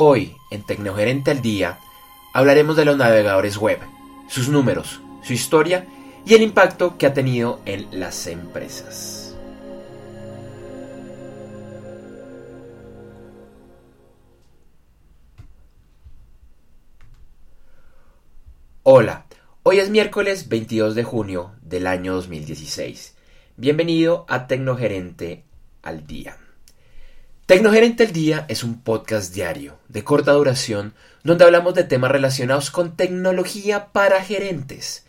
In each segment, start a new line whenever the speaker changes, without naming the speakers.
Hoy, en Tecnogerente al Día, hablaremos de los navegadores web, sus números, su historia y el impacto que ha tenido en las empresas. Hola, hoy es miércoles 22 de junio del año 2016. Bienvenido a Tecnogerente al Día. Tecnogerente al Día es un podcast diario de corta duración donde hablamos de temas relacionados con tecnología para gerentes.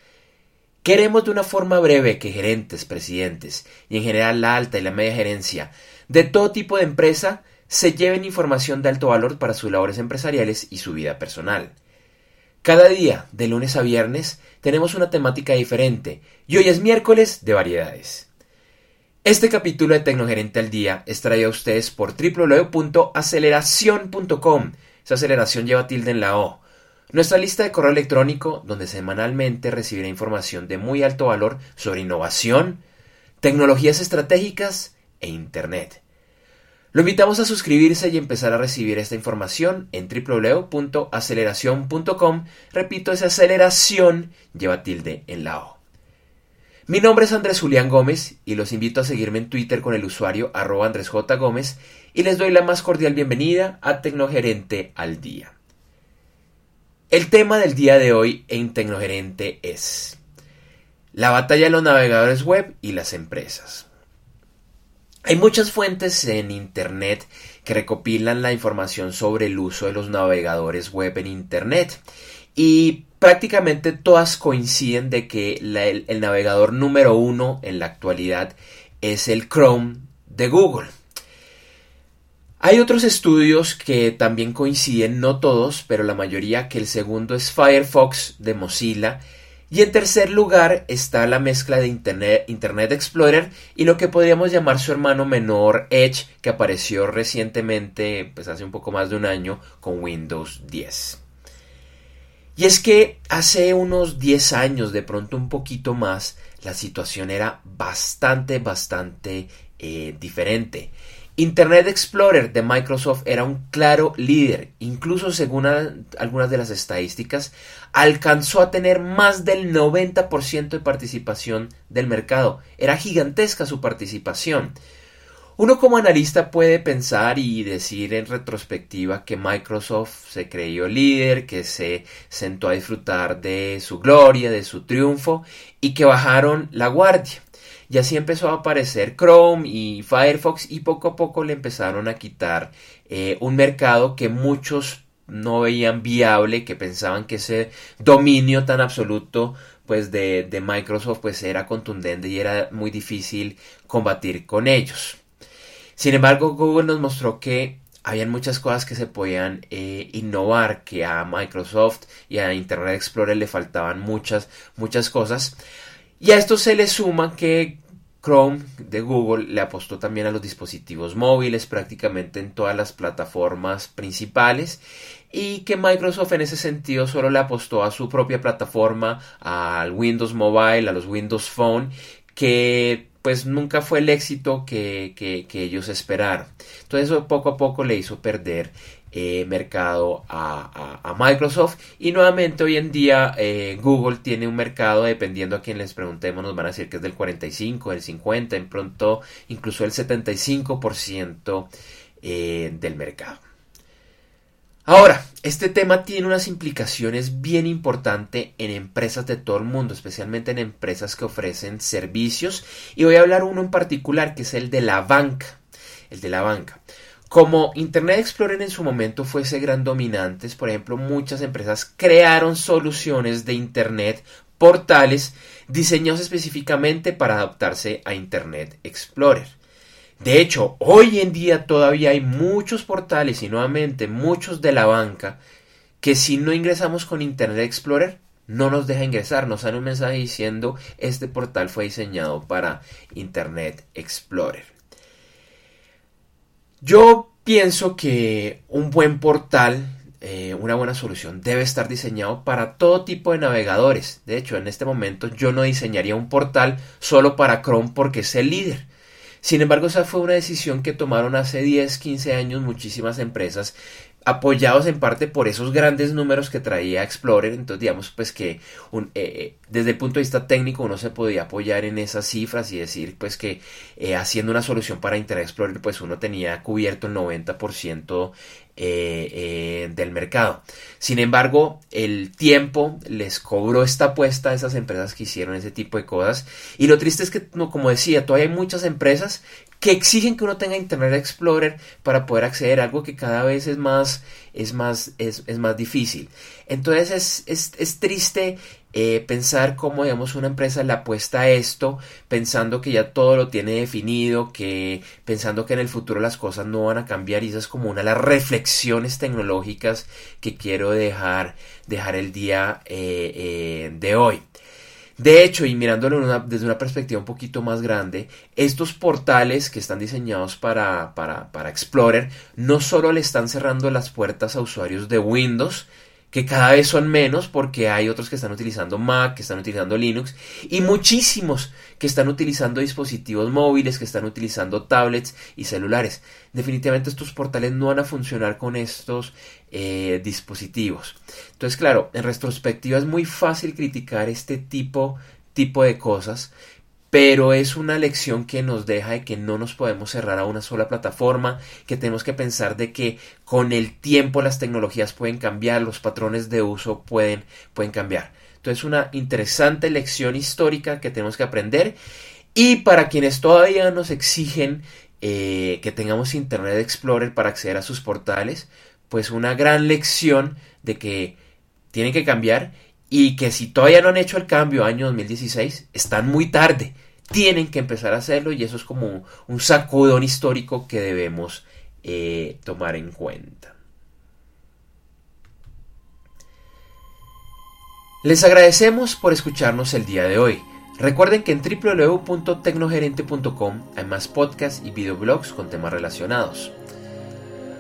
Queremos de una forma breve que gerentes, presidentes y en general la alta y la media gerencia de todo tipo de empresa se lleven información de alto valor para sus labores empresariales y su vida personal. Cada día, de lunes a viernes, tenemos una temática diferente y hoy es miércoles de variedades. Este capítulo de Tecnogerente al Día es traído a ustedes por www.aceleración.com. Esa aceleración lleva tilde en la O. Nuestra lista de correo electrónico donde semanalmente recibirá información de muy alto valor sobre innovación, tecnologías estratégicas e Internet. Lo invitamos a suscribirse y empezar a recibir esta información en www.aceleración.com. Repito, esa aceleración lleva tilde en la O. Mi nombre es Andrés Julián Gómez y los invito a seguirme en Twitter con el usuario arroba Andrés J. Gómez y les doy la más cordial bienvenida a Tecnogerente al Día. El tema del día de hoy en Tecnogerente es la batalla de los navegadores web y las empresas. Hay muchas fuentes en Internet que recopilan la información sobre el uso de los navegadores web en Internet y prácticamente todas coinciden de que el, navegador número uno en la actualidad es el Chrome de Google. Hay otros estudios que también coinciden, no todos, pero la mayoría, que el segundo es Firefox de Mozilla. Y en tercer lugar está la mezcla de Internet, Internet Explorer y lo que podríamos llamar su hermano menor Edge, que apareció recientemente, pues hace un poco más de un año, con Windows 10. Y es que hace unos 10 años, de pronto un poquito más, la situación era bastante, bastante eh, diferente. Internet Explorer de Microsoft era un claro líder, incluso según algunas de las estadísticas, alcanzó a tener más del 90% de participación del mercado. Era gigantesca su participación. Uno como analista puede pensar y decir en retrospectiva que Microsoft se creyó líder, que se sentó a disfrutar de su gloria, de su triunfo y que bajaron la guardia. Y así empezó a aparecer Chrome y Firefox y poco a poco le empezaron a quitar eh, un mercado que muchos no veían viable, que pensaban que ese dominio tan absoluto pues de, de Microsoft pues era contundente y era muy difícil combatir con ellos. Sin embargo, Google nos mostró que habían muchas cosas que se podían eh, innovar, que a Microsoft y a Internet Explorer le faltaban muchas, muchas cosas. Y a esto se le suma que Chrome de Google le apostó también a los dispositivos móviles prácticamente en todas las plataformas principales y que Microsoft en ese sentido solo le apostó a su propia plataforma, al Windows Mobile, a los Windows Phone, que pues nunca fue el éxito que, ellos esperaron. Entonces eso poco a poco le hizo perder eh, mercado a, Microsoft y nuevamente hoy en día eh, Google tiene un mercado dependiendo a quien les preguntemos nos van a decir que es del 45, del 50, en pronto incluso el 75% eh, del mercado. Ahora, este tema tiene unas implicaciones bien importantes en empresas de todo el mundo, especialmente en empresas que ofrecen servicios. Y voy a hablar uno en particular, que es el de la banca. El de la banca. Como Internet Explorer en su momento fuese gran dominantes, por ejemplo, muchas empresas crearon soluciones de Internet, portales, diseñados específicamente para adaptarse a Internet Explorer. De hecho, hoy en día todavía hay muchos portales y nuevamente muchos de la banca que si no ingresamos con Internet Explorer no nos deja ingresar, nos sale un mensaje diciendo este portal fue diseñado para Internet Explorer. Yo pienso que un buen portal, eh, una buena solución, debe estar diseñado para todo tipo de navegadores. De hecho, en este momento yo no diseñaría un portal solo para Chrome porque es el líder. Sin embargo, esa fue una decisión que tomaron hace 10, 15 años muchísimas empresas apoyados en parte por esos grandes números que traía Explorer. Entonces, digamos, pues que un, eh, eh, desde el punto de vista técnico uno se podía apoyar en esas cifras y decir, pues que eh, haciendo una solución para Internet Explorer, pues uno tenía cubierto el 90% del mercado. Sin embargo, el tiempo les cobró esta apuesta a esas empresas que hicieron ese tipo de cosas. Y lo triste es que, como decía, todavía hay muchas empresas que exigen que uno tenga Internet Explorer para poder acceder a algo que cada vez es más, es más, es, más difícil. Entonces es, es, triste eh, pensar cómo, digamos, una empresa le apuesta a esto, pensando que ya todo lo tiene definido, que pensando que en el futuro las cosas no van a cambiar, y esa es como una de las reflexiones tecnológicas que quiero dejar, dejar el día eh, eh, de hoy. De hecho, y mirándolo desde una perspectiva un poquito más grande, estos portales que están diseñados para, para, para Explorer no solo le están cerrando las puertas a usuarios de Windows, que cada vez son menos porque hay otros que están utilizando Mac, que están utilizando Linux y muchísimos que están utilizando dispositivos móviles, que están utilizando tablets y celulares. Definitivamente estos portales no van a funcionar con estos eh, dispositivos. Entonces, claro, en retrospectiva es muy fácil criticar este tipo, tipo de cosas, pero es una lección que nos deja de que no nos podemos cerrar a una sola plataforma, que tenemos que pensar de que con el tiempo las tecnologías pueden cambiar, los patrones de uso pueden, pueden cambiar. Entonces, una interesante lección histórica que tenemos que aprender. Y para quienes todavía nos exigen eh, que tengamos Internet Explorer para acceder a sus portales, pues una gran lección de que tienen que cambiar y que si todavía no han hecho el cambio año 2016, están muy tarde. Tienen que empezar a hacerlo y eso es como un sacudón histórico que debemos eh, tomar en cuenta. Les agradecemos por escucharnos el día de hoy. Recuerden que en www.tecnogerente.com hay más podcasts y videoblogs con temas relacionados.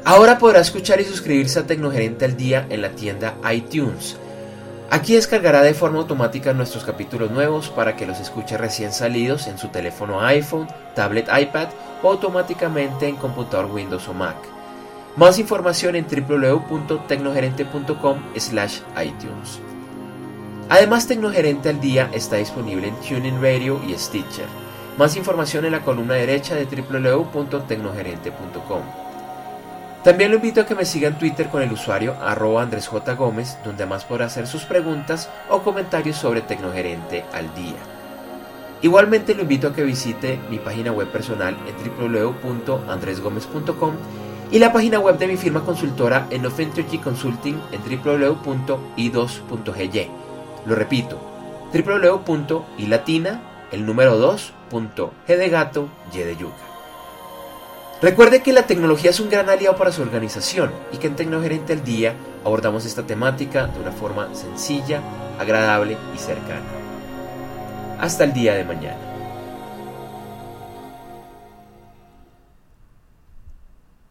Ahora podrá escuchar y suscribirse a Tecnogerente al día en la tienda iTunes Aquí descargará de forma automática nuestros capítulos nuevos para que los escuche recién salidos en su teléfono iPhone, tablet iPad o automáticamente en computador Windows o Mac. Más información en www.tecnogerente.com slash iTunes. Además, Tecnogerente al Día está disponible en Tuning Radio y Stitcher. Más información en la columna derecha de www.tecnogerente.com. También lo invito a que me siga en Twitter con el usuario arroba Andrés J. Gómez, donde más podrá hacer sus preguntas o comentarios sobre Tecnogerente al día. Igualmente lo invito a que visite mi página web personal en www.andresgomez.com y la página web de mi firma consultora en Offentry Consulting en www.i2.gy. Lo repito, www.ilatina, el número 2.g de gato, y de yuca. Recuerde que la tecnología es un gran aliado para su organización y que en Tecnogerente al Día abordamos esta temática de una forma sencilla, agradable y cercana. Hasta el día de mañana.